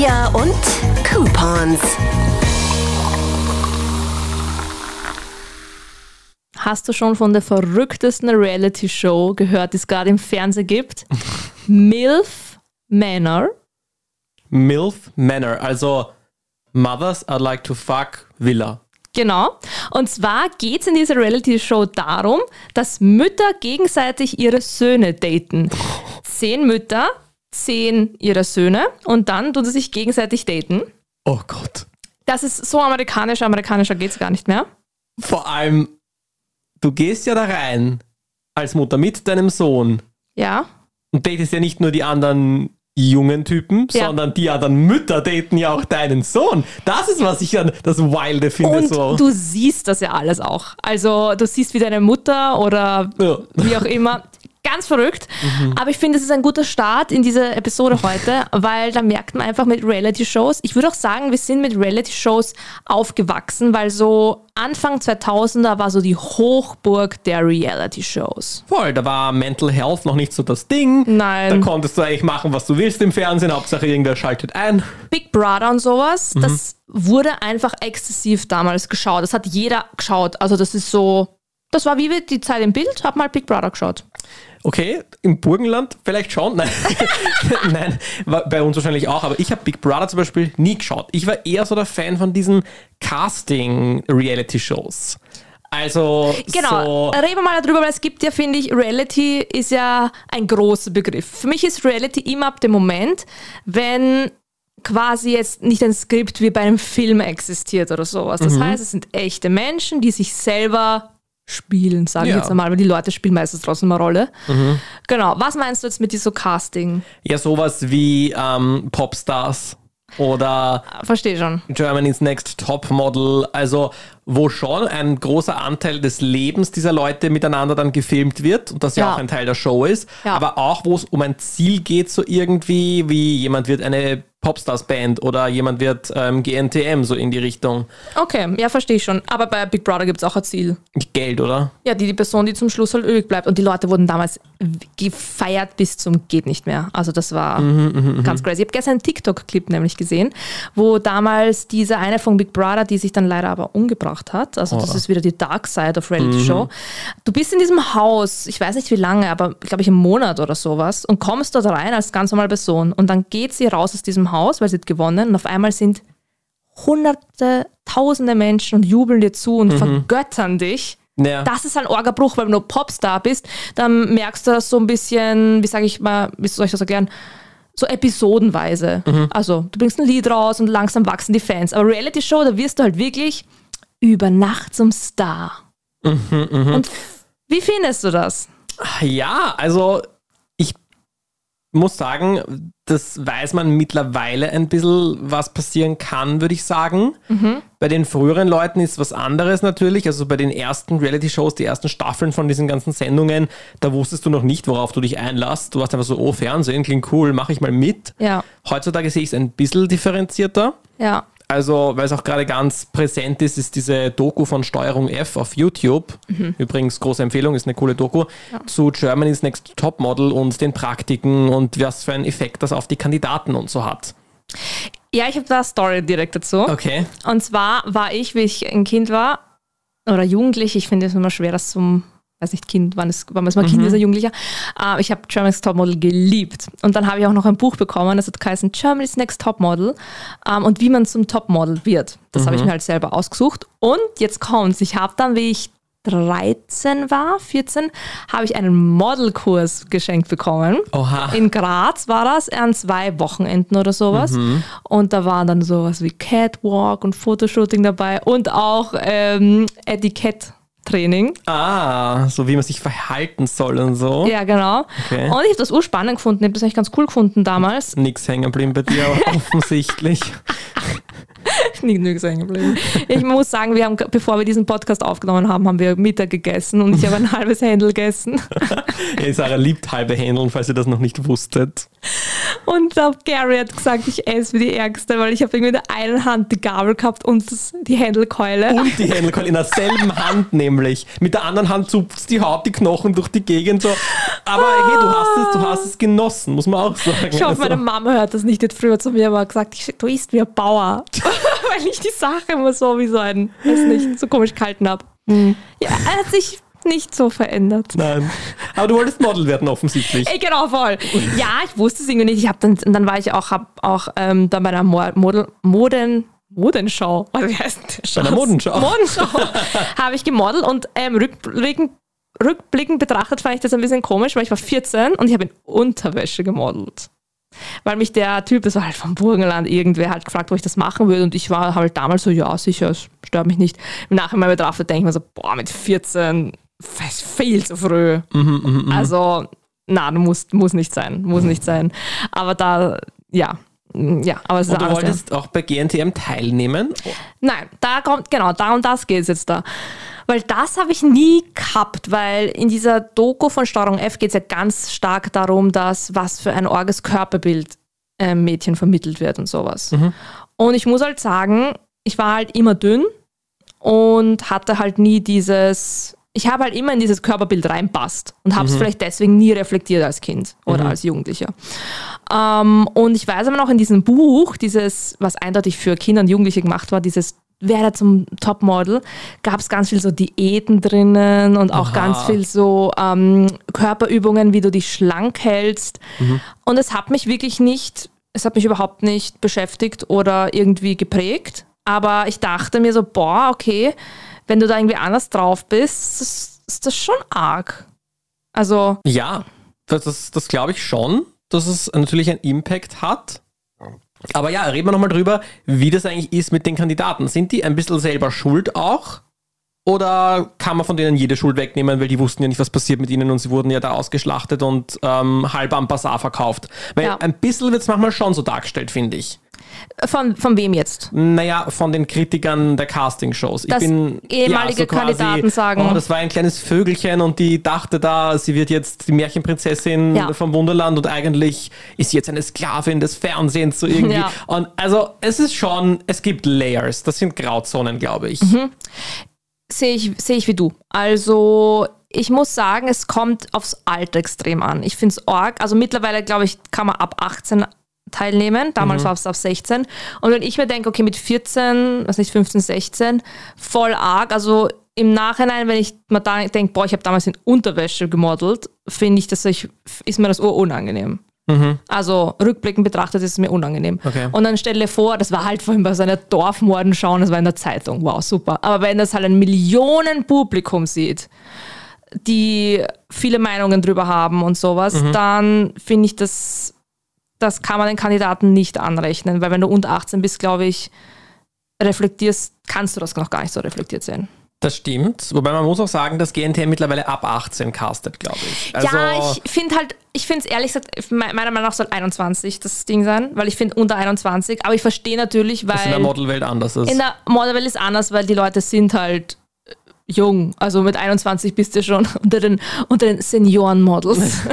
Trivia und Coupons. Hast du schon von der verrücktesten Reality-Show gehört, die es gerade im Fernsehen gibt? MILF Manor. MILF Manor, also Mothers I'd Like to Fuck Villa. Genau. Und zwar geht es in dieser Reality-Show darum, dass Mütter gegenseitig ihre Söhne daten. Zehn Mütter, zehn ihrer Söhne und dann tun sie sich gegenseitig daten. Oh Gott. Das ist so amerikanisch, amerikanischer geht es gar nicht mehr. Vor allem, du gehst ja da rein als Mutter mit deinem Sohn Ja. und datest ja nicht nur die anderen jungen Typen, Ja. sondern die anderen Mütter daten ja auch deinen Sohn. Das ist, was ich an das Wilde finde. Und so. du siehst das ja alles auch. Also du siehst wie deine Mutter oder Ja. wie auch immer. Ganz verrückt. Aber ich finde, es ist ein guter Start in diese Episode heute, weil da merkt man einfach mit Reality-Shows. Ich würde auch sagen, wir sind mit Reality-Shows aufgewachsen, weil so Anfang 2000er war so die Hochburg der Reality-Shows. Voll, da war Mental Health noch nicht so das Ding. Nein. Da konntest du eigentlich machen, was du willst im Fernsehen. Hauptsache irgendwer schaltet ein. Big Brother und sowas, das wurde einfach exzessiv damals geschaut. Das hat jeder geschaut. Also das ist so, das war wie die Zeit im Bild, hab mal Big Brother geschaut. Okay, im Burgenland vielleicht schon. Nein, Nein bei uns wahrscheinlich auch. Aber ich habe Big Brother zum Beispiel nie geschaut. Ich war eher so der Fan von diesen Casting-Reality-Shows. Also Genau, so... reden wir mal darüber, weil es gibt ja, finde ich, Reality ist ja ein großer Begriff. Für mich ist Reality immer ab dem Moment, wenn quasi jetzt nicht ein Skript wie bei einem Film existiert oder sowas. Das heißt, es sind echte Menschen, die sich selber spielen, sage ich Ja. jetzt einmal, weil die Leute spielen meistens trotzdem eine Rolle. Genau, was meinst du jetzt mit diesem Casting? Ja, sowas wie ähm, Popstars oder Verstehe schon. Germany's Next Top Model, also wo schon ein großer Anteil des Lebens dieser Leute miteinander dann gefilmt wird und das ja, Ja. auch ein Teil der Show ist, Ja. aber auch wo es um ein Ziel geht, so irgendwie, wie jemand wird eine Popstars-Band oder jemand wird ähm, GNTM, so in die Richtung. Okay, ja, verstehe ich schon. Aber bei Big Brother gibt es auch ein Ziel. Geld, oder? Ja, die, die Person, die zum Schluss halt übrig bleibt. Und die Leute wurden damals gefeiert bis zum geht nicht mehr. Also das war ganz crazy. Ich habe gestern einen TikTok-Clip nämlich gesehen, wo damals diese eine von Big Brother, die sich dann leider aber umgebracht hat. Also das ist wieder die Dark Side of Reality Show. Du bist in diesem Haus, ich weiß nicht wie lange, aber glaube ich einen Monat oder sowas und kommst dort rein als ganz normale Person. Und dann geht sie raus aus diesem Haus, weil sie hat gewonnen. Und auf einmal sind hunderte, tausende Menschen und jubeln dir zu und vergöttern dich. Ja. Das ist ein Orgabruch, weil wenn du Popstar bist, dann merkst du das so ein bisschen, wie sage ich mal, wie soll ich das erklären? So episodenweise. Also du bringst ein Lied raus und langsam wachsen die Fans. Aber Reality Show, da wirst du halt wirklich über Nacht zum Star. Und wie findest du das? Ja, also muss sagen, das weiß man mittlerweile ein bisschen, was passieren kann, würde ich sagen. Bei den früheren Leuten ist was anderes natürlich. Also bei den ersten Reality-Shows, die ersten Staffeln von diesen ganzen Sendungen, da wusstest du noch nicht, worauf du dich einlässt. Du warst einfach so, oh, Fernsehen, klingt cool, mache ich mal mit. Ja, Heutzutage sehe ich es ein bisschen differenzierter. ja. Also, weil es auch gerade ganz präsent ist, ist diese Doku von Steuerung F auf YouTube. Übrigens, große Empfehlung, ist eine coole Doku. Zu Germany's Next Topmodel und den Praktiken und was für einen Effekt das auf die Kandidaten und so hat. Ja, ich habe da eine Story direkt dazu. Okay. Und zwar war ich, wie ich ein Kind war, oder Jugendlich, ich finde es immer schwer, das zum, weiß nicht, Kind, wann, es, wann man mal Kind ist, ein Jugendlicher. Äh, ich habe Germany's Topmodel geliebt. Und dann habe ich auch noch ein Buch bekommen, das hat geheißen Germany's Next Topmodel ähm, und wie man zum Topmodel wird. Das habe ich mir halt selber ausgesucht. Und jetzt kommt's, ich habe dann, wie ich 13 war, 14, habe ich einen Modelkurs geschenkt bekommen. Oha. In Graz war das, an zwei Wochenenden oder sowas. Und da waren dann sowas wie Catwalk und Fotoshooting dabei und auch ähm, Etiketttraining. Ah, so wie man sich verhalten soll und so. Ja, genau. Okay. Und ich habe das urspannend gefunden. Ich habe das eigentlich ganz cool gefunden damals. Nix hängen geblieben bei dir, aber offensichtlich. Nicht nirgends hängen geblieben. Ich muss sagen, wir haben, bevor wir diesen Podcast aufgenommen haben, haben wir Mittag gegessen und ich habe ein halbes Händel gegessen. Ja, Sarah liebt halbe Händeln, falls ihr das noch nicht wusstet. Und der Gary hat gesagt, ich esse wie die Ärgste, weil ich habe irgendwie in der einen Hand die Gabel gehabt und das, die Händelkeule. Und die Händelkeule in derselben Hand nämlich. Mit der anderen Hand zupft die Haut die Knochen durch die Gegend so. Aber hey, du hast es, du hast es genossen, muss man auch sagen. Ich hoffe, Also, meine Mama hört das nicht. Die hat früher zu mir aber gesagt, ich, du isst wie ein Bauer. weil ich die Sache immer so wie so ein, weiß nicht, so komisch gehalten habe. Hm. Ja, er hat sich nicht so verändert. Nein. Aber du wolltest Model werden offensichtlich. Ey, genau, voll. Ja, ich wusste es irgendwie nicht. Ich habe dann, und dann war ich auch, hab auch ähm, bei einer Mo Model, Moden, Modenschau, wie heißt das? Bei einer Modenschau. Modenschau habe ich gemodelt und ähm, rückblickend, rückblickend betrachtet fand ich das ein bisschen komisch, weil ich war 14 und ich habe in Unterwäsche gemodelt. Weil mich der Typ, das war halt vom Burgenland, irgendwer halt gefragt, wo ich das machen würde. Und ich war halt damals so, ja, sicher, es stört mich nicht. Im Nachhinein betrachtet denke ich mir so, boah, mit 14, das ist viel zu früh. Also, na, muss, muss nicht sein, muss nicht sein. Aber da, ja, ja, aber es ist Und du alles, ja. wolltest auch bei GNTM teilnehmen? Nein, da kommt, genau, da und das geht es jetzt da. Weil das habe ich nie gehabt, weil in dieser Doku von Steuerung F geht es ja ganz stark darum, dass was für ein orges Körperbild äh, Mädchen vermittelt wird und sowas. Und ich muss halt sagen, ich war halt immer dünn und hatte halt nie dieses, ich habe halt immer in dieses Körperbild reinpasst und habe es vielleicht deswegen nie reflektiert als Kind oder als Jugendlicher. Ähm, und ich weiß aber noch in diesem Buch, dieses, was eindeutig für Kinder und Jugendliche gemacht war, dieses Werde zum Topmodel, gab es ganz viel so Diäten drinnen und auch Aha. ganz viel so ähm, Körperübungen, wie du dich schlank hältst. Und es hat mich wirklich nicht, es hat mich überhaupt nicht beschäftigt oder irgendwie geprägt. Aber ich dachte mir so, boah, okay, wenn du da irgendwie anders drauf bist, ist, ist das schon arg. Also, Ja, das, das, das glaube ich schon, dass es natürlich einen Impact hat. Aber ja, reden wir nochmal drüber, wie das eigentlich ist mit den Kandidaten. Sind die ein bisschen selber schuld auch? Oder kann man von denen jede Schuld wegnehmen, weil die wussten ja nicht, was passiert mit ihnen und sie wurden ja da ausgeschlachtet und ähm, halb am Bazar verkauft? Weil Ja. ein bisschen wird es manchmal schon so dargestellt, finde ich. Von, von wem jetzt? Naja, von den Kritikern der Castingshows. Ich bin ehemalige Kandidaten sagen- Oh, das war ein kleines Vögelchen und die dachte da, sie wird jetzt die Märchenprinzessin Ja. vom Wunderland und eigentlich ist sie jetzt eine Sklavin des Fernsehens so irgendwie. Ja. Und also es ist schon, es gibt Layers. Das sind Grauzonen, glaube ich. Mhm. Sehe ich, sehe ich wie du. Also, ich muss sagen, es kommt aufs Alter extrem an. Ich finde es arg. Also, mittlerweile, glaube ich, kann man ab 18 teilnehmen. Damals war es ab 16. Und wenn ich mir denke, okay, mit 14, was nicht, 15, 16, voll arg. Also, im Nachhinein, wenn ich mir da denke, boah, ich habe damals in Unterwäsche gemodelt, finde ich, dass ich, ist mir das urunangenehm. Also rückblickend betrachtet ist es mir unangenehm. Okay. Und dann stell dir vor, das war halt vorhin bei so einer Dorfmordenschau und das war in der Zeitung. Wow, super. Aber wenn das halt ein Millionenpublikum sieht, die viele Meinungen drüber haben und sowas, dann finde ich, das, das kann man den Kandidaten nicht anrechnen. Weil wenn du unter 18 bist, glaube ich, reflektierst, kannst du das noch gar nicht so reflektiert sehen. Das stimmt. Wobei man muss auch sagen, dass GNTM mittlerweile ab 18 castet, glaube ich. Also, ja, ich finde halt, ich finde es ehrlich gesagt, me- meiner Meinung nach soll 21 das Ding sein, weil ich finde unter 21, aber ich verstehe natürlich, was in der weil Modelwelt anders ist. in der Modelwelt ist anders, weil die Leute sind halt jung. Also mit 21 bist du schon unter den, unter den Senioren-Models.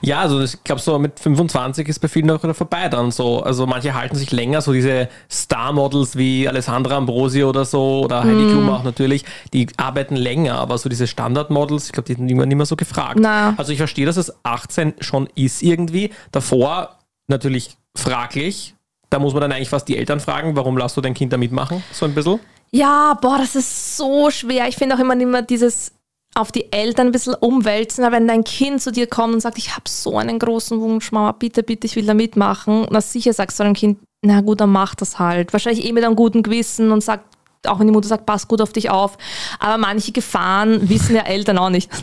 Ja, also ich glaube, so mit 25 ist bei vielen auch wieder vorbei dann so. Also manche halten sich länger, so diese Star-Models wie Alessandra Ambrosi oder so oder Heidi Mhm. Klum auch natürlich, die arbeiten länger, aber so diese Standard-Models, ich glaube, die sind irgendwann nicht mehr so gefragt. Na. Also ich verstehe, dass es 18 schon ist irgendwie. Davor natürlich fraglich. Da muss man dann eigentlich fast die Eltern fragen, warum lässt du dein Kind da mitmachen? So ein bisschen. Ja, boah, das ist so schwer. Ich finde auch immer, immer dieses auf die Eltern ein bisschen umwälzen, aber wenn dein Kind zu dir kommt und sagt, ich habe so einen großen Wunsch, Mama, bitte, bitte, ich will da mitmachen, na sicher sagst du deinem Kind, na gut, dann mach das halt. Wahrscheinlich eh mit einem guten Gewissen und sagt, auch wenn die Mutter sagt, pass gut auf dich auf. Aber manche Gefahren wissen ja Eltern auch nicht.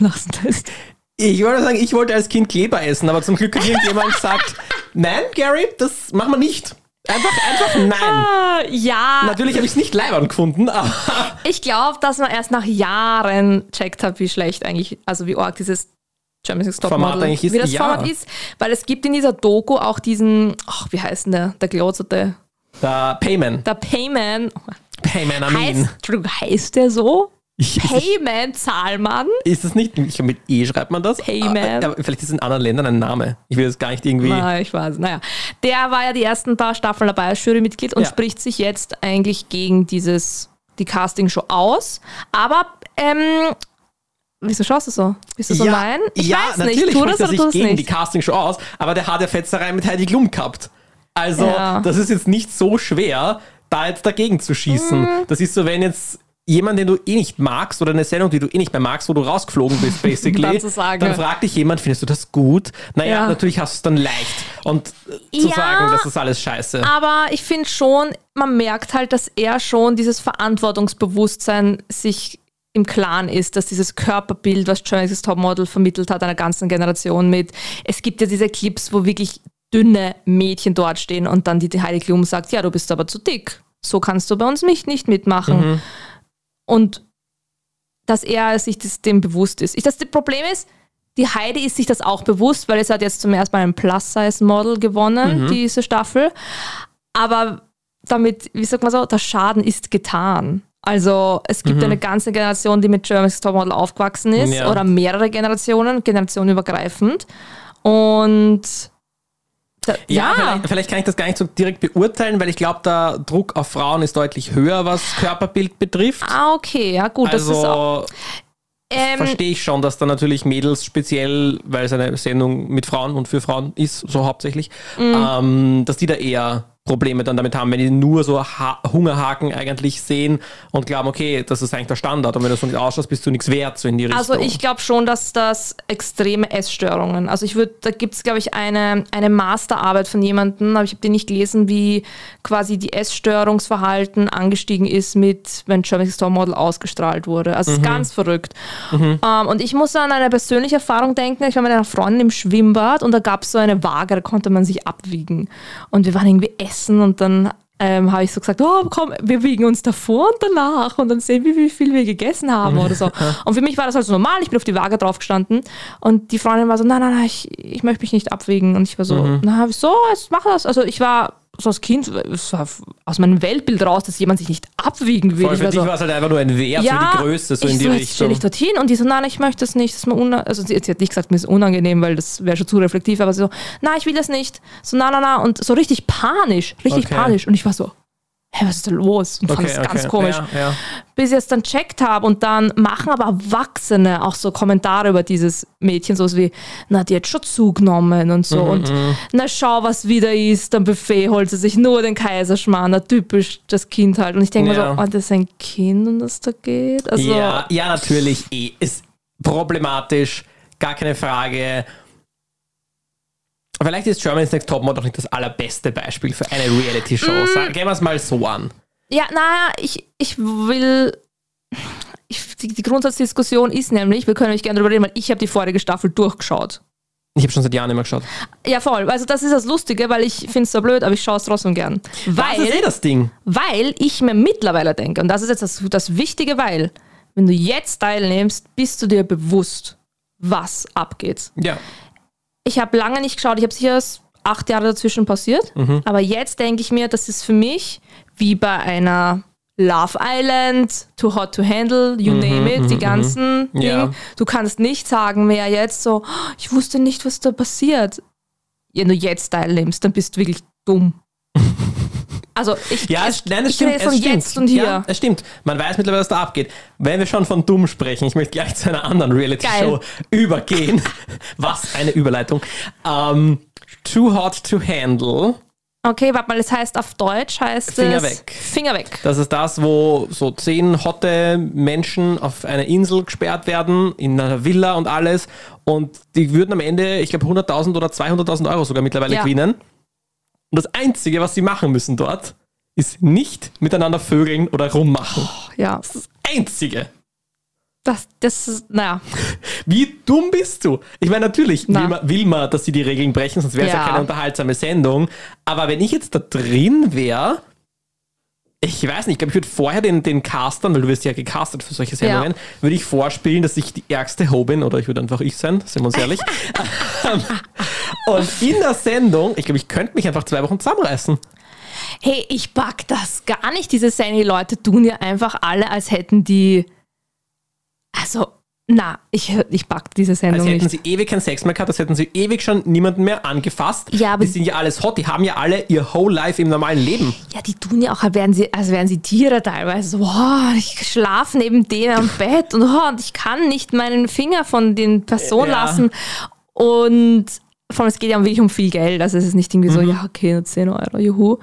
Ich wollte sagen, ich wollte als Kind Kleber essen, aber zum Glück hat irgendjemand gesagt, nein, Gary, das machen wir nicht. Einfach, einfach nein. Ah, ja, Natürlich habe ich es nicht leibern gefunden, aber ich glaube, dass man erst nach Jahren checkt hat, wie schlecht eigentlich, also wie arg dieses Germany's Next Format eigentlich ist, wie das ja. Format ist. Weil es gibt in dieser Doku auch diesen, ach, wie heißt denn der, der glotzerte, der Payman, der Payman, Payman Amin. heißt, Entschuldigung, heißt der so? Payman Zahlmann? ist das nicht, ich glaube, mit E schreibt man das? Payman. Aber vielleicht ist es in anderen Ländern ein Name. Ich will das gar nicht irgendwie. Na, ich weiß. Naja, der war ja die ersten paar Staffeln dabei als Jurymitglied und Ja. spricht sich jetzt eigentlich gegen dieses, die Castingshow aus. Aber, ähm, wieso schaust du so? Bist du so nein? Ich ja, weiß natürlich nicht. Tu spricht das er oder sich tu das gegen die nicht? Castingshow aus, aber der hat ja Fetzerei mit Heidi Klum gehabt. Also, Ja. das ist jetzt nicht so schwer, da jetzt dagegen zu schießen. Mhm. Das ist so, wenn jetzt jemand, den du eh nicht magst oder eine Sendung, die du eh nicht mehr magst, wo du rausgeflogen bist, basically, Dann zu sagen, dann fragt dich jemand, findest du das gut? Naja, Ja. natürlich hast du es dann leicht. Und zu Ja. sagen, das ist alles scheiße. Aber ich finde schon, man merkt halt, dass er schon dieses Verantwortungsbewusstsein sich im Klaren ist, dass dieses Körperbild, was Germany's Topmodel vermittelt hat, einer ganzen Generation mit. Es gibt ja diese Clips, wo wirklich dünne Mädchen dort stehen und dann die, Heidi Klum sagt, ja, du bist aber zu dick. So kannst du bei uns nicht, nicht mitmachen. Und dass er sich das, dem bewusst ist. Ich, das Problem ist, die Heidi ist sich das auch bewusst, weil es hat jetzt zum ersten Mal ein Plus-Size-Model gewonnen, diese Staffel. Aber damit, wie sagt man so, der Schaden ist getan. Also es gibt eine ganze Generation, die mit Germany's Topmodel aufgewachsen ist Ja. oder mehrere Generationen, generationenübergreifend. Und da, Ja, Vielleicht, vielleicht kann ich das gar nicht so direkt beurteilen, weil ich glaube, der Druck auf Frauen ist deutlich höher, was Körperbild betrifft. Ah, okay, ja gut, das ist auch. Also Ähm, verstehe ich schon, dass da natürlich Mädels speziell, weil es eine Sendung mit Frauen und für Frauen ist, so hauptsächlich, Mhm. ähm, dass die da eher Probleme dann damit haben, wenn die nur so ha Hungerhaken eigentlich sehen und glauben, okay, das ist eigentlich der Standard und wenn du so nicht ausschaust, bist du nichts wert, so in die Richtung. Also ich glaube schon, dass das extreme Essstörungen, also ich würde, da gibt es glaube ich eine, eine Masterarbeit von jemandem, aber ich habe die nicht gelesen, wie quasi die Essstörungsverhalten angestiegen ist mit, wenn Germany's Top Model ausgestrahlt wurde. Also es ist ganz verrückt. Ähm, und ich muss an eine persönliche Erfahrung denken, ich war mit einer Freundin im Schwimmbad und da gab es so eine Waage, da konnte man sich abwiegen. Und wir waren irgendwie essen und dann ähm, habe ich so gesagt, oh komm, wir wiegen uns davor und danach und dann sehen wir, wie viel wir gegessen haben oder so. Und für mich war das halt so normal, ich bin auf die Waage drauf gestanden und die Freundin war so, nein, nein, nein, ich, ich möchte mich nicht abwiegen. Und ich war so, na, wieso, jetzt mach das. Also ich war so als Kind, es war aus meinem Weltbild raus, dass jemand sich nicht abwiegen will. Voll, Ich für war dich so, war es halt einfach nur ein Wert für die Größe, so in die so, Richtung. stelle ich dorthin und die so, nein, ich möchte das nicht, das ist mir. Also sie, sie hat nicht gesagt, mir ist unangenehm, weil das wäre schon zu reflektiv, aber sie so, nein, ich will das nicht. So, na, na, na. Und so richtig panisch, richtig Okay. panisch. Und ich war so, hä, was ist da los? Und fand das ganz komisch. Ja, ja. Bis ich es dann checkt habe und dann machen aber Erwachsene auch so Kommentare über dieses Mädchen, so wie, na, die hat schon zugenommen und Mhm, so. und na, schau, was wieder ist, am Buffet holt sie sich nur den Kaiserschmarrn, na, typisch das Kind halt. Und ich denke Ja. mir so, oh, das ist ein Kind, um das da geht. Also, Ja, ja, natürlich. Eh. Ist problematisch, gar keine Frage. Vielleicht ist Germany's Next Topmodel auch nicht das allerbeste Beispiel für eine Reality-Show. Mm. Gehen wir es mal so an. Ja, naja, ich, ich will. Ich, die, die Grundsatzdiskussion ist nämlich, wir können nämlich gerne darüber reden, weil ich habe die vorige Staffel durchgeschaut. Ich habe schon seit Jahren immer geschaut. Ja, voll. Also das ist das Lustige, weil ich finde es so blöd, aber ich schaue es trotzdem gern. Was ist eh Weil, das Ding? weil ich mir mittlerweile denke, und das ist jetzt das, das Wichtige, weil, wenn du jetzt teilnimmst, bist du dir bewusst, was abgeht. Ja. Ich habe lange nicht geschaut, ich habe sicher acht Jahre dazwischen passiert, aber jetzt denke ich mir, das ist für mich wie bei einer Love Island, Too Hot to Handle, you name it, die ganzen Ja. Dinge. Du kannst nicht sagen mehr jetzt so, "Oh, ich wusste nicht, was da passiert. Wenn du jetzt teilnimmst, dann bist du wirklich dumm. Also ich, Ja, es, nein, es stimmt. von es stimmt. jetzt und hier. Ja, es stimmt. Man weiß mittlerweile, was da abgeht. Wenn wir schon von dumm sprechen, ich möchte gleich zu einer anderen Reality-Show übergehen. Was eine Überleitung. Ähm, Too Hot to Handle. Okay, warte mal, es heißt auf Deutsch heißt Finger es weg. Finger weg. Das ist das, wo so zehn hotte Menschen auf eine Insel gesperrt werden, in einer Villa und alles. Und die würden am Ende, ich glaube, 100.000 oder 200.000 Euro sogar mittlerweile Ja. gewinnen. Und das Einzige, was sie machen müssen dort, ist nicht miteinander vögeln oder rummachen. Ja, Das Einzige. das, das ist, naja. Wie dumm bist du? Ich meine, natürlich Na. will man, will man, dass sie die Regeln brechen, sonst wäre es ja. Ja. keine unterhaltsame Sendung. Aber wenn ich jetzt da drin wäre, ich weiß nicht, ich glaube, ich würde vorher den, den Castern, weil du wirst ja gecastet für solche Sendungen, würde ich vorspielen, dass ich die ärgste Ho bin, oder ich würde einfach ich sein, sind wir uns ehrlich. Und in der Sendung, ich glaube, ich könnte mich einfach zwei Wochen zusammenreißen. Hey, ich pack das gar nicht. Diese Sandy-Leute tun ja einfach alle, als hätten die Also, na, ich, ich pack diese Sendung Als hätten nicht. sie ewig keinen Sex mehr gehabt, als hätten sie ewig schon niemanden mehr angefasst. Ja, aber- die sind ja alles hot, die haben ja alle ihr whole life im normalen Leben. Ja, die tun ja auch, als wären sie, als wären sie Tiere teilweise. So, wow, ich schlafe neben denen am Bett und, oh, und ich kann nicht meinen Finger von den Personen Ja. lassen. Und vor allem, es geht ja wirklich um viel Geld. Also es ist nicht irgendwie so, Mhm. ja, okay, nur 10 Euro, juhu.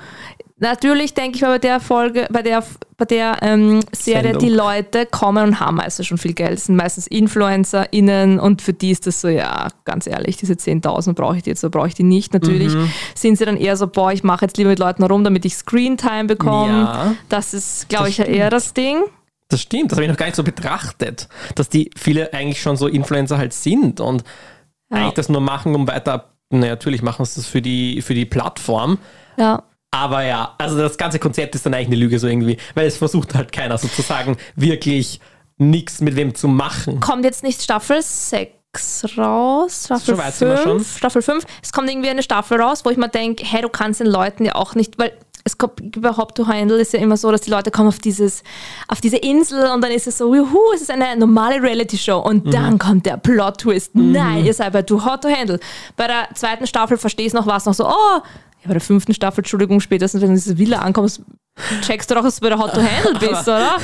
Natürlich denke ich mal bei der Folge, bei der, bei der ähm, Serie, Sendung. die Leute kommen und haben meistens schon viel Geld. Es sind meistens InfluencerInnen und für die ist das so, ja, ganz ehrlich, diese 10.000 brauche ich die jetzt oder brauche ich die nicht. Natürlich Mhm. sind sie dann eher so, boah, ich mache jetzt lieber mit Leuten rum, damit ich Screentime bekomme. Ja. Das ist, glaube ich, eher das Ding. Das stimmt, das habe ich noch gar nicht so betrachtet, dass die viele eigentlich schon so Influencer halt sind und. Eigentlich das nur machen, um weiter, naja, natürlich machen sie das für die, für die Plattform, Ja. aber ja, also das ganze Konzept ist dann eigentlich eine Lüge so irgendwie, weil es versucht halt keiner sozusagen wirklich nichts mit wem zu machen. Kommt jetzt nicht Staffel 6 raus? Staffel So weit sind wir schon. 5? Staffel 5. Es kommt irgendwie eine Staffel raus, wo ich mir denke, hey, du kannst den Leuten ja auch nicht, weil es kommt überhaupt to handle ist ja immer so, dass die Leute kommen auf dieses, auf diese Insel und dann ist es so, juhu, es ist eine normale Reality-Show und Mhm. dann kommt der Plot-Twist. Nein, ihr seid bei Too Hot to Handle. Bei der zweiten Staffel verstehe ich noch was noch so, oh, ja, bei der fünften Staffel, Entschuldigung, spätestens wenn du in diese Villa ankommst, checkst du doch, dass du bei der Hot to Handle bist, oder?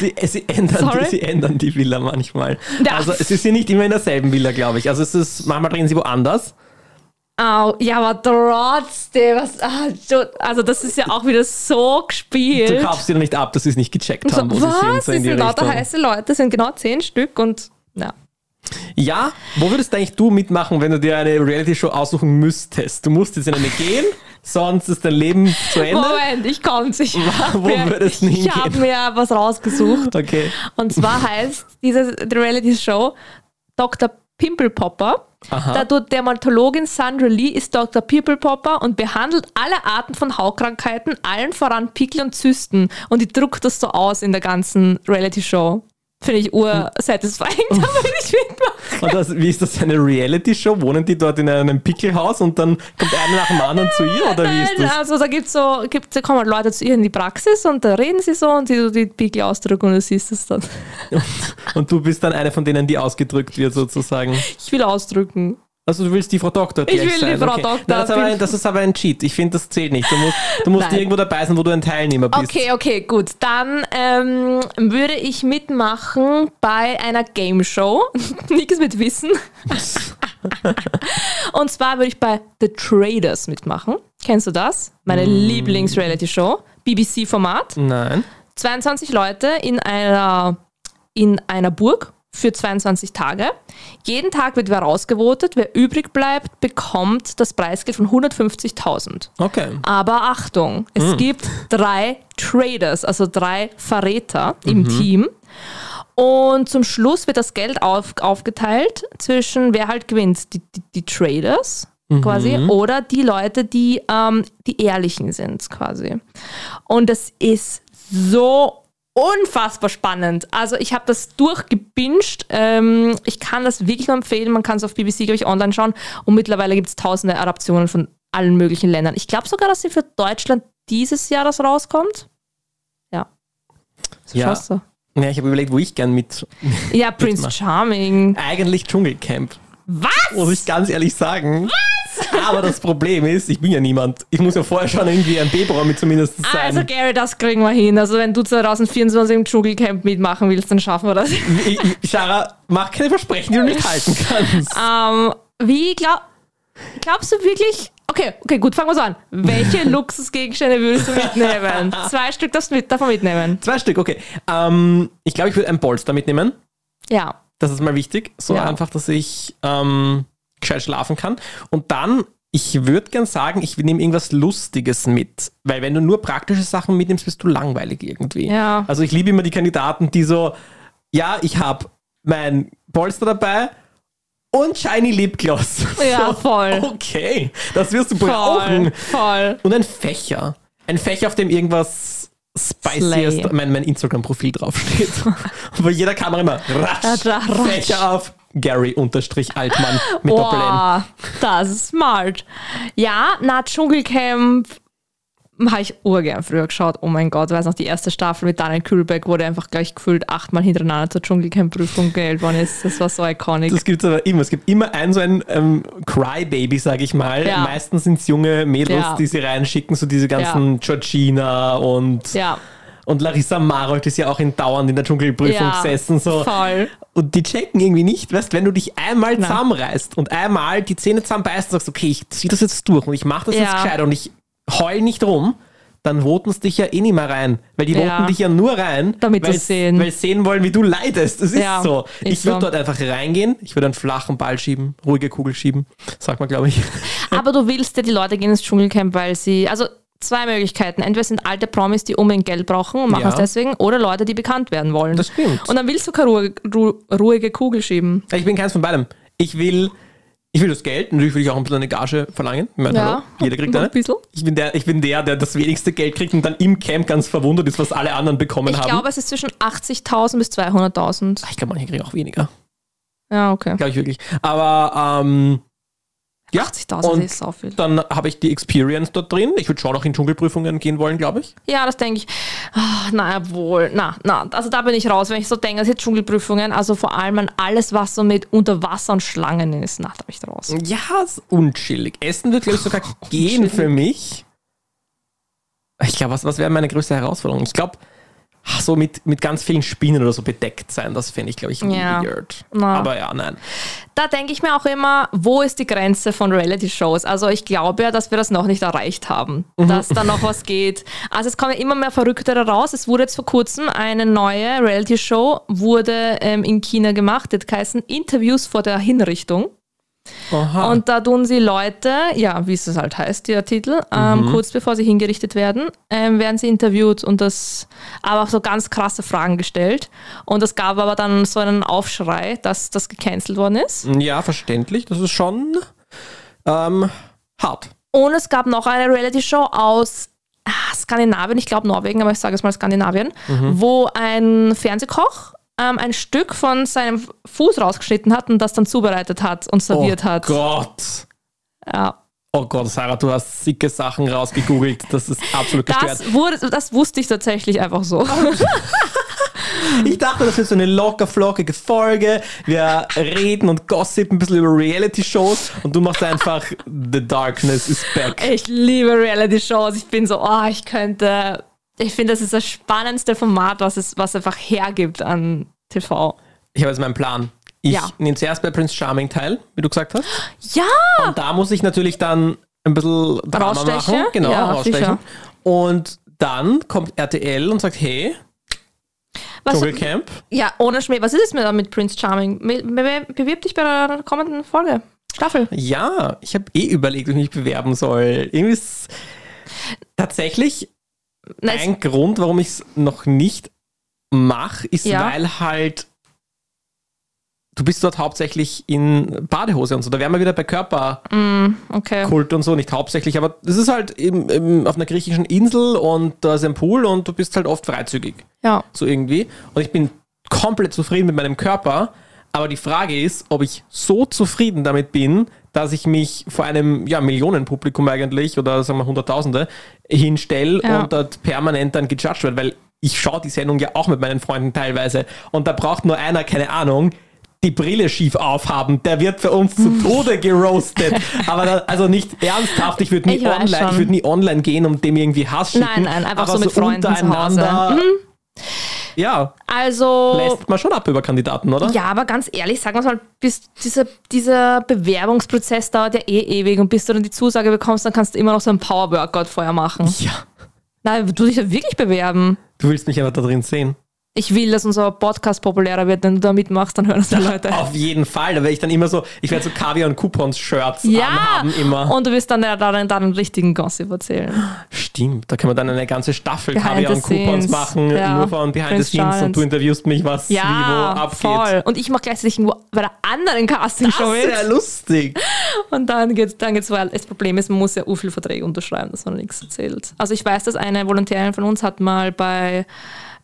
Sie, sie, ändern die, sie ändern die Villa manchmal. Ja. Also es ist ja nicht immer in derselben Villa, glaube ich. Also es ist, manchmal drehen sie woanders. Au, ja, aber trotzdem, was, ah, du- also das ist ja auch wieder so gespielt. Du kaufst dir nicht ab, dass sie es nicht gecheckt haben, so, was? So Das sind lauter Richtung. heiße Leute, sind genau zehn Stück und ja. Ja, wo würdest eigentlich du mitmachen, wenn du dir eine Reality-Show aussuchen müsstest? Du musst jetzt in eine gehen, sonst ist dein Leben zu Ende. Moment, ich komm's. Ich Wo mir, würdest du ich habe mir was rausgesucht. Okay. Und zwar heißt diese die Reality-Show Dr. Pimpelpopper. Aha. Da tut Dermatologin Sandra Lee ist Dr. Pimpelpopper und behandelt alle Arten von Hautkrankheiten, allen voran Pickel und Zysten. Und die druckt das so aus in der ganzen Reality-Show. Finde ich ur-satisfying. Da würde ich mitmachen. Und das, wie ist das eine Reality-Show? Wohnen die dort in einem Pickelhaus und dann kommt einer nach dem anderen zu ihr? Oder wie ist das? also da gibt's so, gibt's, da kommen Leute zu ihr in die Praxis und da reden sie so und die, so die Pickel ausdrücken und du siehst es dann. Und du bist dann eine von denen, die ausgedrückt wird, sozusagen. Ich will ausdrücken. Also du willst die Frau Doktor Ich will die sein. Frau okay. Doktor, das, ist ein, das ist aber ein Cheat. Ich finde, das zählt nicht. Du musst, du musst irgendwo dabei sein, wo du ein Teilnehmer bist. Okay, okay, gut. Dann ähm, würde ich mitmachen bei einer Game Show. Nichts mit Wissen. Und zwar würde ich bei The Traders mitmachen. Kennst du das? Meine Mm. Lieblings-Reality-Show. BBC-Format. Nein. 22 Leute in einer, in einer Burg für 22 Tage. Jeden Tag wird wer rausgevotet. Wer übrig bleibt, bekommt das Preisgeld von 150.000. Okay. Aber Achtung, es Hm. gibt drei Traders, also drei Verräter im Mhm. Team. Und zum Schluss wird das Geld auf, aufgeteilt zwischen wer halt gewinnt, die, die, die Traders Mhm. quasi oder die Leute, die ähm, die Ehrlichen sind quasi. Und das ist so unfassbar spannend. Also ich habe das durchgebinged. Ähm, ich kann das wirklich nur empfehlen. Man kann es auf BBC, glaube ich, online schauen. Und mittlerweile gibt es tausende Adaptionen von allen möglichen Ländern. Ich glaube sogar, dass sie für Deutschland dieses Jahr das rauskommt. Ja. So Ja. du. Ja, ich habe überlegt, wo ich gern mit. Ja, Prince. Charming. Eigentlich Dschungelcamp, Was? muss ich ganz ehrlich sagen. Was? Aber das Problem ist, ich bin ja niemand. Ich muss ja vorher schon irgendwie ein mit zumindest sein. Also Gary, das kriegen wir hin. Also wenn du 2024 im Dschungelcamp mitmachen willst, dann schaffen wir das. Ich- ich- Sarah, mach keine Versprechen, die du nicht halten kannst. Ähm, wie glaub, glaubst du wirklich? Okay, okay, gut, fangen wir so an. Welche Luxusgegenstände würdest du mitnehmen? Zwei Stück darfst du mit, davon mitnehmen. Zwei Stück, okay. Ähm, ich glaube, ich würde ein Polster mitnehmen. Ja. Das ist mal wichtig. So Ja. einfach, dass ich ähm, gescheit schlafen kann. Und dann, ich würde gern sagen, ich nehme irgendwas Lustiges mit. Weil wenn du nur praktische Sachen mitnimmst, bist du langweilig irgendwie. Ja. Also ich liebe immer die Kandidaten, die so, ja, ich habe mein Polster dabei und Shiny Lipgloss. Ja, so, voll. Okay, das wirst du Voll, brauchen. voll. Und ein Fächer. Ein Fächer, auf dem irgendwas Spiciest, Slay. mein, mein Instagram-Profil draufsteht. Und bei jeder Kamera immer ratsch, Ja, ratsch. Fächer auf Gary unterstrich Altmann mit Doppel-N. Boah, das ist smart. Ja, na, Dschungelcamp habe ich urgern früher geschaut. Oh mein Gott, weiß noch, die erste Staffel mit Daniel Kühlberg wurde einfach gleich gefühlt achtmal hintereinander zur Dschungelcamp-Prüfung gewählt worden ist. Das war so iconic. Das gibt es aber immer. Es gibt immer ein so ein ähm, Crybaby, sage ich mal. Ja. Meistens sind es junge Mädels, Ja. die sie reinschicken, so diese ganzen Georgina und, ja, und Larissa Marold ist ja auch in dauernd in der Dschungelprüfung Ja, gesessen. So. voll. Und die checken irgendwie nicht, weißt wenn du dich einmal zusammenreißt und einmal die Zähne zusammenbeißt und sagst, okay, ich zieh das jetzt durch und ich mache das Ja. jetzt gescheit und ich heul nicht rum, dann voten sie dich ja eh nicht mehr rein. Weil die Ja. voten dich ja nur rein, Damit weil sie sehen. weil sie sehen wollen, wie du leidest. Das ist Ja, so. Ich würde so. dort einfach reingehen, ich würde einen flachen Ball schieben, ruhige Kugel schieben, sagt man, glaube ich. Aber du willst ja, die Leute gehen ins Dschungelcamp, weil sie, also zwei Möglichkeiten. Entweder sind alte Promis, die unbedingt Geld brauchen und machen Ja. es deswegen, oder Leute, die bekannt werden wollen. Das stimmt. Und dann willst du keine Ruhe, Ru, ruhige Kugel schieben. Ich bin keins von beidem. Ich will, ich will das Geld, natürlich will ich auch ein bisschen eine Gage verlangen. Ich meine, hallo, jeder kriegt ein eine. bisschen. Ich bin, der, ich bin der, der das wenigste Geld kriegt und dann im Camp ganz verwundert ist, was alle anderen bekommen Ich haben. glaube, es ist zwischen 80.000 bis 200.000. ich glaube, manche kriegen auch weniger. Ja, okay. Glaube ich wirklich. Aber ähm, ja, 80.000 und ist so viel. dann habe ich die Experience dort drin. Ich würde schon auch in Dschungelprüfungen gehen wollen, glaube ich. Ja, das denke ich. Ah, na wohl, na, na, also da bin ich raus, wenn ich so denke, das sind Dschungelprüfungen, also vor allem an alles, was so mit Unterwasser und Schlangen ist, na, da bin ich raus. Ja, ist unchillig. Essen wird, glaube ich, sogar gehen für mich. Ich glaube, was, was wäre meine größte Herausforderung? Ich glaube, ach, so mit, mit ganz vielen Spinnen oder so bedeckt sein, das fände ich, glaube ich, Ja. weird. Na. Aber ja, nein. Da denke ich mir auch immer, wo ist die Grenze von Reality-Shows? Also ich glaube ja, dass wir das noch nicht erreicht haben, dass da noch was geht. Also es kommen immer mehr Verrücktere raus. Es wurde jetzt vor kurzem eine neue Reality-Show, wurde ähm, in China gemacht, hat geheißen Interviews vor der Hinrichtung. Aha. Und da tun sie Leute, ja, wie es das halt heißt, der Titel, ähm, kurz bevor sie hingerichtet werden, ähm, werden sie interviewt und das aber auch so ganz krasse Fragen gestellt. Und es gab aber dann so einen Aufschrei, dass das gecancelt worden ist. ja, verständlich. Das ist schon ähm, hart. Und es gab noch eine Reality-Show aus ah, Skandinavien, ich glaube Norwegen, aber ich sage es mal Skandinavien, wo ein Fernsehkoch ähm, ein Stück von seinem Fuß rausgeschnitten hat und das dann zubereitet hat und serviert oh hat. Gott. Ja. Oh Gott, Sarah, du hast sicke Sachen rausgegoogelt. Das ist absolut gestört. Das, wurde, das wusste ich tatsächlich einfach so. Ich dachte, das wird so eine locker flockige Folge. Wir reden und gossipen ein bisschen über Reality-Shows und du machst einfach The Darkness is back. Ich liebe Reality-Shows. Ich bin so, oh, ich könnte. Ich finde, das ist das spannendste Format, was es was einfach hergibt an TV. Ich habe jetzt meinen Plan. Ich Ja. nehme zuerst bei Prince Charming teil, wie du gesagt hast. Ja! Und da muss ich natürlich dann ein bisschen Drama Rausstechen? machen. Genau, Ja, rausstechen. sicher. Und dann kommt RTL und sagt, hey, Was, Dschungelcamp. ja, ohne Schmäh. Was ist es mir da mit Prince Charming? Be be bewirb dich bei der kommenden Folge. Staffel. Ja, ich habe eh überlegt, ob ich mich bewerben soll. Irgendwie ist tatsächlich Nein, ein Grund, warum ich es noch nicht mache, ist, Ja. weil halt du bist dort hauptsächlich in Badehose und so. Da wären wir wieder bei Körperkult okay. und so, nicht hauptsächlich, aber das ist halt im, im, auf einer griechischen Insel und da ist ein Pool und du bist halt oft freizügig, Ja. so irgendwie. Und ich bin komplett zufrieden mit meinem Körper, aber die Frage ist, ob ich so zufrieden damit bin, dass ich mich vor einem ja, Millionenpublikum eigentlich oder sagen wir Hunderttausende hinstelle Ja. und dort permanent dann gejudged wird, weil ich schaue die Sendung ja auch mit meinen Freunden teilweise und da braucht nur einer, keine Ahnung, die Brille schief aufhaben, der wird für uns zu Tode geroastet. Aber da, also nicht ernsthaft, ich würde nie, Ich online, ich würd nie online gehen und dem irgendwie Hass schicken. Nein, nein, einfach aber so mit Freunden zu Hause. Mhm. Ja, Also. lässt man schon ab über Kandidaten, oder? Ja, aber ganz ehrlich, sagen wir mal, bis dieser, dieser Bewerbungsprozess dauert ja eh ewig und bis du dann die Zusage bekommst, dann kannst du immer noch so einen Power-Workout vorher machen. Ja. Nein, du dich ja wirklich bewerben. Du willst mich einfach da drin sehen. Ich will, dass unser Podcast populärer wird, wenn du da mitmachst, dann hören es die Leute. Auf jeden Fall. Da werde ich dann immer so, ich werde so Kaviar- und Coupons-Shirts Ja, anhaben immer. und du wirst dann da, da, da einen richtigen Gossip erzählen. Stimmt, da können wir dann eine ganze Staffel Behind Kaviar und Coupons machen, Ja. nur von Behind Prince the Scenes und Charles. du interviewst mich, was wie wo Ja, abgeht. voll. Und ich mache gleichzeitig irgendwo bei der anderen Castingshow Das ist ja mit. lustig. Und dann geht's, dann geht's, weil das Problem ist, man muss ja u viele Verträge unterschreiben, dass man nichts erzählt. Also ich weiß, dass eine Volontärin von uns hat mal bei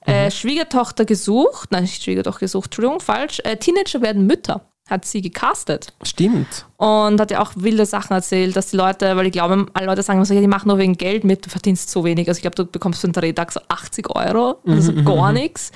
Mhm. äh, Schwiegertochter gesucht, nein, nicht Schwiegertochter gesucht, Entschuldigung, falsch, äh, Teenager werden Mütter. hat sie gecastet. Stimmt. Und hat ja auch wilde Sachen erzählt, dass die Leute, weil ich glaube, alle Leute sagen so, ja, die machen nur wegen Geld mit, du verdienst so wenig. Also ich glaube, du bekommst für einen Drehtag so 80 Euro, also Mhm, gar nichts.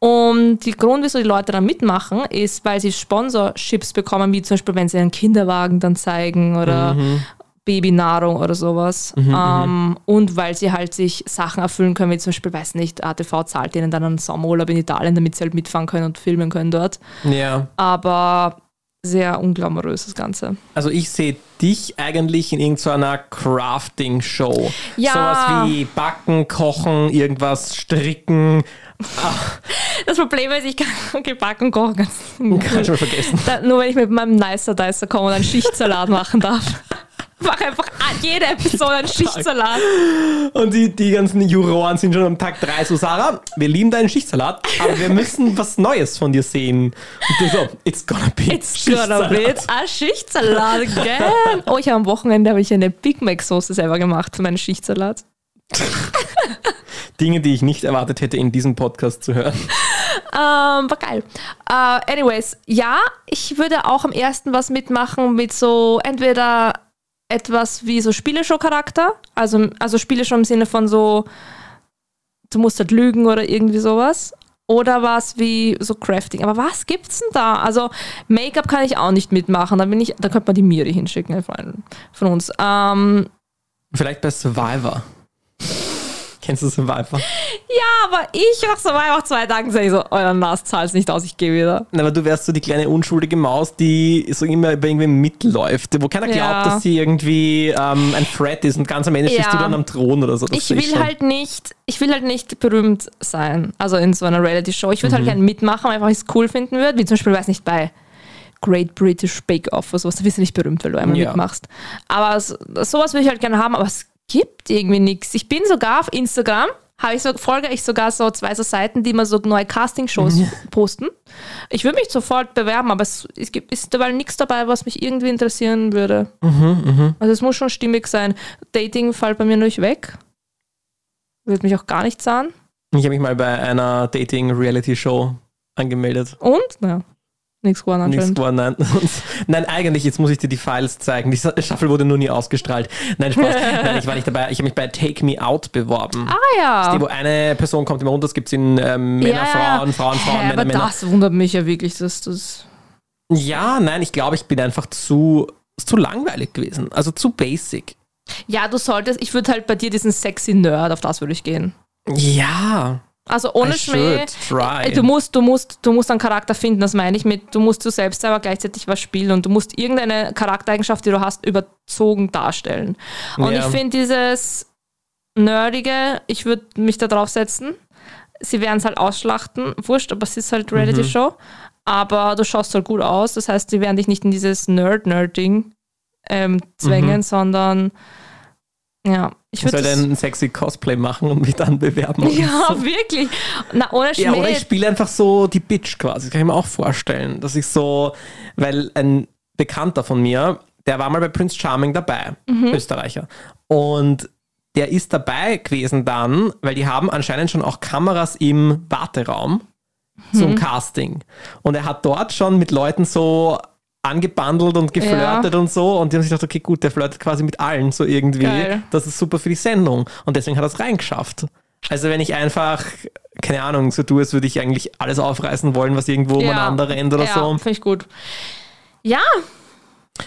Und der Grund, wieso die Leute da mitmachen, ist, weil sie Sponsorships bekommen, wie zum Beispiel, wenn sie einen Kinderwagen dann zeigen oder Mhm. Babynahrung oder sowas. ähm, und weil sie halt sich Sachen erfüllen können, wie zum Beispiel, weiß nicht, ATV zahlt ihnen dann einen Sommerurlaub in Italien, damit sie halt mitfahren können und filmen können dort. Ja. Aber sehr unglamourös das Ganze. Also ich sehe dich eigentlich in irgendeiner Crafting-Show. Ja. Sowas wie Backen, Kochen, irgendwas stricken. Das Problem ist, ich kann gebacken kochen. ganz- Kann schon mal vergessen. Da, nur wenn ich mit meinem Nicer Dicer komme und einen Schichtsalat machen darf. Mach einfach jede Episode einen Schichtsalat. Und die, die ganzen Juroren sind schon am Tag 3 so, Sarah, wir lieben deinen Schichtsalat, aber wir müssen was Neues von dir sehen. Und du so, it's gonna be It's gonna be a Schichtsalat again. Oh, ich habe am Wochenende habe ich eine Big Mac Soße selber gemacht für meinen Schichtsalat. Dinge, die ich nicht erwartet hätte, in diesem Podcast zu hören. Ähm, war geil. Äh, anyways, ja, ich würde auch am ersten was mitmachen mit so entweder etwas wie so Spieleshow-Charakter, also, also Spieleshow im Sinne von so, du musst halt lügen oder irgendwie sowas. Oder was wie so Crafting. Aber was gibt's denn da? Also Make-up kann ich auch nicht mitmachen. Da bin ich, da könnte man die Miri hinschicken, von uns. Ähm, Vielleicht bei Survivor. Kennst du Survivor? ja, aber ich mach so mal nach zwei Tagen sage ich so, euer Nas zahlt nicht aus, ich gehe wieder. Na, aber du wärst so die kleine unschuldige Maus, die so immer bei irgendwem mitläuft, wo keiner glaubt, Ja. dass sie irgendwie ähm, ein Threat ist und ganz am Ende stehst Ja. du dann am Thron oder so. Ich will schon. halt nicht, ich will halt nicht berühmt sein, also in so einer Reality-Show. Ich würde Mhm. halt gerne mitmachen, einfach weil ich es cool finden würde, wie zum Beispiel, weiß nicht, bei Great British Bake Off oder sowas, da wirst du nicht berühmt, weil du einmal Ja. mitmachst. Aber so, sowas würde ich halt gerne haben, aber es gibt irgendwie nichts. Ich bin sogar auf Instagram, habe ich so, folge ich sogar so zwei so Seiten, die immer so neue Casting-Shows posten. Ich würde mich sofort bewerben, aber es, es gibt, ist dabei nichts dabei, was mich irgendwie interessieren würde. Mhm, Also es muss schon stimmig sein. Dating fällt bei mir nicht weg. Würde mich auch gar nicht zahlen. Ich habe mich mal bei einer Dating-Reality-Show angemeldet. Und? Naja, nichts geworden Nichts anscheinend. geworden, nein. Eigentlich, jetzt muss ich dir die Files zeigen. Die Staffel wurde nur nie ausgestrahlt. Nein, Spaß. nein, ich war nicht dabei. Ich habe mich bei Take Me Out beworben. Ah Die, wo ja. eine Person kommt immer runter, es gibt in ähm, Männer, Ja, ja. Frauen, Frauen, Frauen, Hä, Männer, aber Männer. das wundert mich ja wirklich, dass das. Ja, nein, ich glaube, ich bin einfach zu, zu langweilig gewesen. Also zu basic. Ja, du solltest, ich würde halt bei dir diesen sexy Nerd, auf das würde ich gehen. Ja. Also ohne I Schmäh. Ey, Du musst, du musst, du musst einen Charakter finden, das meine ich mit, du musst du selbst aber gleichzeitig was spielen und du musst irgendeine Charaktereigenschaft, die du hast, überzogen darstellen. Und Ja. ich finde dieses Nerdige, ich würde mich da drauf setzen. Sie werden es halt ausschlachten, wurscht, aber es ist halt Reality-Show. Aber du schaust halt gut aus, das heißt, sie werden dich nicht in dieses Nerd-Nerding ähm, zwängen, sondern ja, ich ich soll das- ein sexy Cosplay machen und mich dann bewerben. oder Ja, so. wirklich. Na, ohne Schmäh. Ja, oder ich spiele einfach so die Bitch quasi. Kann ich mir auch vorstellen, dass ich so, weil ein Bekannter von mir, der war mal bei Prince Charming dabei, Österreicher. Und der ist dabei gewesen dann, weil die haben anscheinend schon auch Kameras im Warteraum zum Casting. Und er hat dort schon mit Leuten so angebandelt und geflirtet und so. Und die haben sich gedacht, okay, gut, der flirtet quasi mit allen so irgendwie. Geil. Das ist super für die Sendung. Und deswegen hat er es reingeschafft. Also wenn ich einfach, keine Ahnung, so tue, als würde ich eigentlich alles aufreißen wollen, was irgendwo umeinander rennt oder ja, so. finde ich gut. Ja,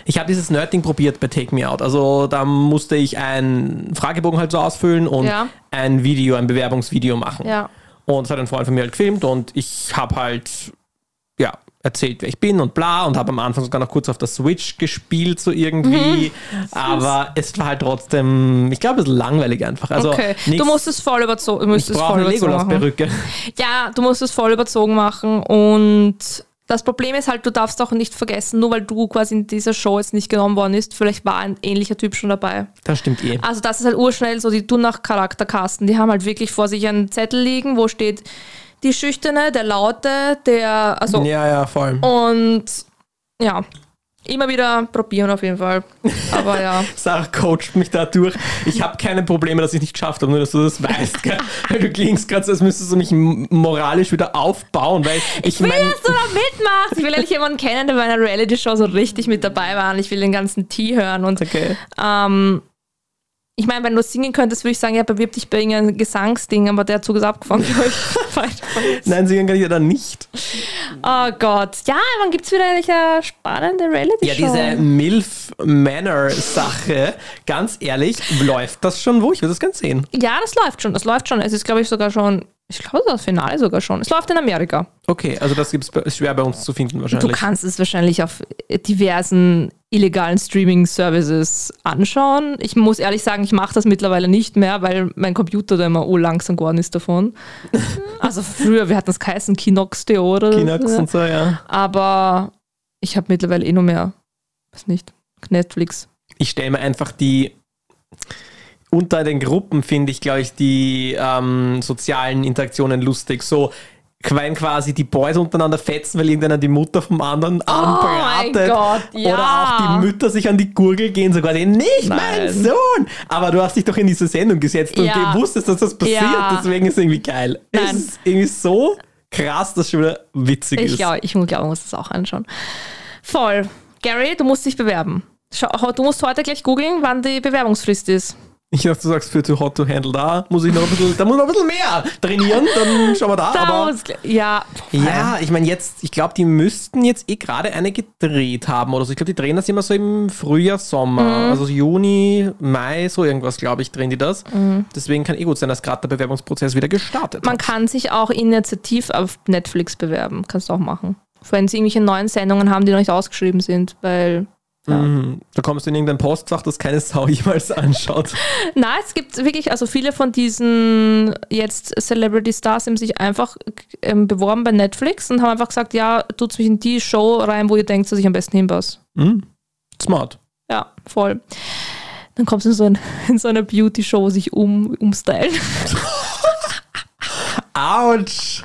Ich habe dieses Nerding probiert bei Take Me Out. Also da musste ich einen Fragebogen halt so ausfüllen und Ja. ein Video, ein Bewerbungsvideo machen. ja. Und das hat ein Freund von mir halt gefilmt und ich habe halt, ja, erzählt, wer ich bin und bla und habe am Anfang sogar noch kurz auf der Switch gespielt, so irgendwie. Mhm. Aber es war halt trotzdem, ich glaube, es ist langweilig einfach. Also okay. du musst es voll überzogen, du musst ich es voll eine überzogen machen. Legolas-Perücke. Ja, du musst es voll überzogen machen und das Problem ist halt, du darfst auch nicht vergessen, nur weil du quasi in dieser Show jetzt nicht genommen worden ist, vielleicht war ein ähnlicher Typ schon dabei. Das stimmt eh. Also das ist halt urschnell so die Dunach-Charakterkasten. Die haben halt wirklich vor sich einen Zettel liegen, wo steht die Schüchterne, der Laute, der, also Ja, ja, voll. und ja, Immer wieder probieren auf jeden Fall. Aber ja. Sarah coacht mich da durch. Ich habe keine Probleme, dass ich nicht geschafft habe, nur dass du das weißt. Gell? Du klingst gerade so, als müsstest du mich moralisch wieder aufbauen. Weil ich, Ich will, mein, dass du da mitmachst. Ich will endlich jemanden kennen, der bei einer Reality-Show so richtig mit dabei war. Und ich will den ganzen Tee hören. Und Okay. ähm, ich meine, wenn du singen könntest, würde ich sagen, ja, bewirb dich bei irgendeinem Gesangsding, aber der Zug ist abgefahren, glaube ich. Nein, singen kann ich ja dann nicht. oh Gott. Ja, wann gibt es wieder eine spannende Reality-Show? Ja, diese MILF-Manor-Sache, ganz ehrlich, läuft das schon wo? Ich will das ganz sehen. Ja, das läuft schon. Das läuft schon. Es ist, glaube ich, sogar schon. Ich glaube, das Finale sogar schon. Es läuft in Amerika. Okay, also das gibt's ist schwer bei uns zu finden Du wahrscheinlich. kannst es wahrscheinlich auf diversen illegalen Streaming-Services anschauen. Ich muss ehrlich sagen, ich mache das mittlerweile nicht mehr, weil mein Computer da immer oh langsam geworden ist davon. also früher, wir hatten das geheißen Kinox.de oder Kinox und so, ja. Aber ich habe mittlerweile eh nur mehr, weiß nicht, Netflix. Ich stelle mir einfach die unter den Gruppen finde ich, glaube ich, die ähm, sozialen Interaktionen lustig. So, wenn quasi die Boys untereinander fetzen, weil irgendeiner die Mutter vom anderen anbratet. Oh mein Gott, ja. Oder auch die Mütter sich an die Gurgel gehen, so quasi, nicht mein Nein. Sohn! Aber du hast dich doch in diese Sendung gesetzt und Ja. gewusst, dass das passiert, Ja. deswegen ist es irgendwie geil. Nein. Es ist irgendwie so krass, dass es schon wieder witzig Ich ist. glaube, ich glaube, man muss das auch anschauen. Voll. Gary, du musst dich bewerben. Schau, du musst heute gleich googeln, wann die Bewerbungsfrist ist. Ich dachte, du sagst für Too Hot to Handle, da muss ich noch ein bisschen, da muss noch ein bisschen mehr trainieren, dann schauen wir da. Da aber ja, ja, ich meine jetzt, ich glaube, die müssten jetzt eh gerade eine gedreht haben oder so. Ich glaube, die drehen das immer so im Frühjahr, Sommer, Mhm. also Juni, Mai, so irgendwas, glaube ich, drehen die das. Mhm. Deswegen kann eh gut sein, dass gerade der Bewerbungsprozess wieder gestartet Man hat. kann sich auch initiativ auf Netflix bewerben. Kannst du auch machen. Wenn sie irgendwelche neuen Sendungen haben, die noch nicht ausgeschrieben sind, weil. Ja. Mhm. Da kommst du in irgendein Postfach, das keine Sau jemals anschaut. Na, es gibt wirklich, also viele von diesen jetzt Celebrity Stars haben sich einfach ähm, beworben bei Netflix und haben einfach gesagt, ja, tut's mich in die Show rein, wo ihr denkt, dass ich am besten hinpasse. Mhm. Smart. Ja, voll. Dann kommst du in so, ein, in so eine Beauty-Show sich um, umstylen. Autsch!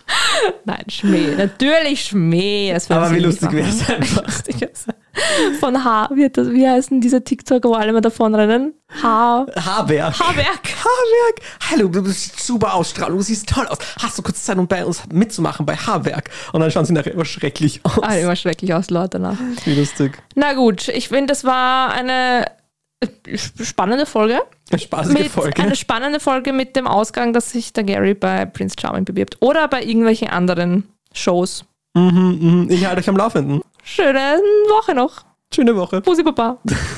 Nein, Schmäh. Natürlich Schmäh. Aber wie lustig wäre es einfach. Lustig wär's. Von H, wie, das, wie heißen diese TikToker, wo alle immer davon rennen? H. Haarwerk. Haarwerk. Haarwerk. Hallo, du bist super Ausstrahlung, du siehst toll aus. Hast du kurz Zeit, um bei uns mitzumachen bei Haarwerk? Und dann schauen sie nachher immer schrecklich aus. Ah, immer schrecklich aus, Leute. Na. Wie lustig. na gut, ich finde, das war eine äh, spannende Folge. Eine spaßige Mit, Folge. Eine spannende Folge mit dem Ausgang, dass sich der Gary bei Prince Charming bewirbt. Oder bei irgendwelchen anderen Shows. Mhm, mhm. Ich halte euch am Laufenden. Schöne Woche noch. Schöne Woche. Pussy Papa.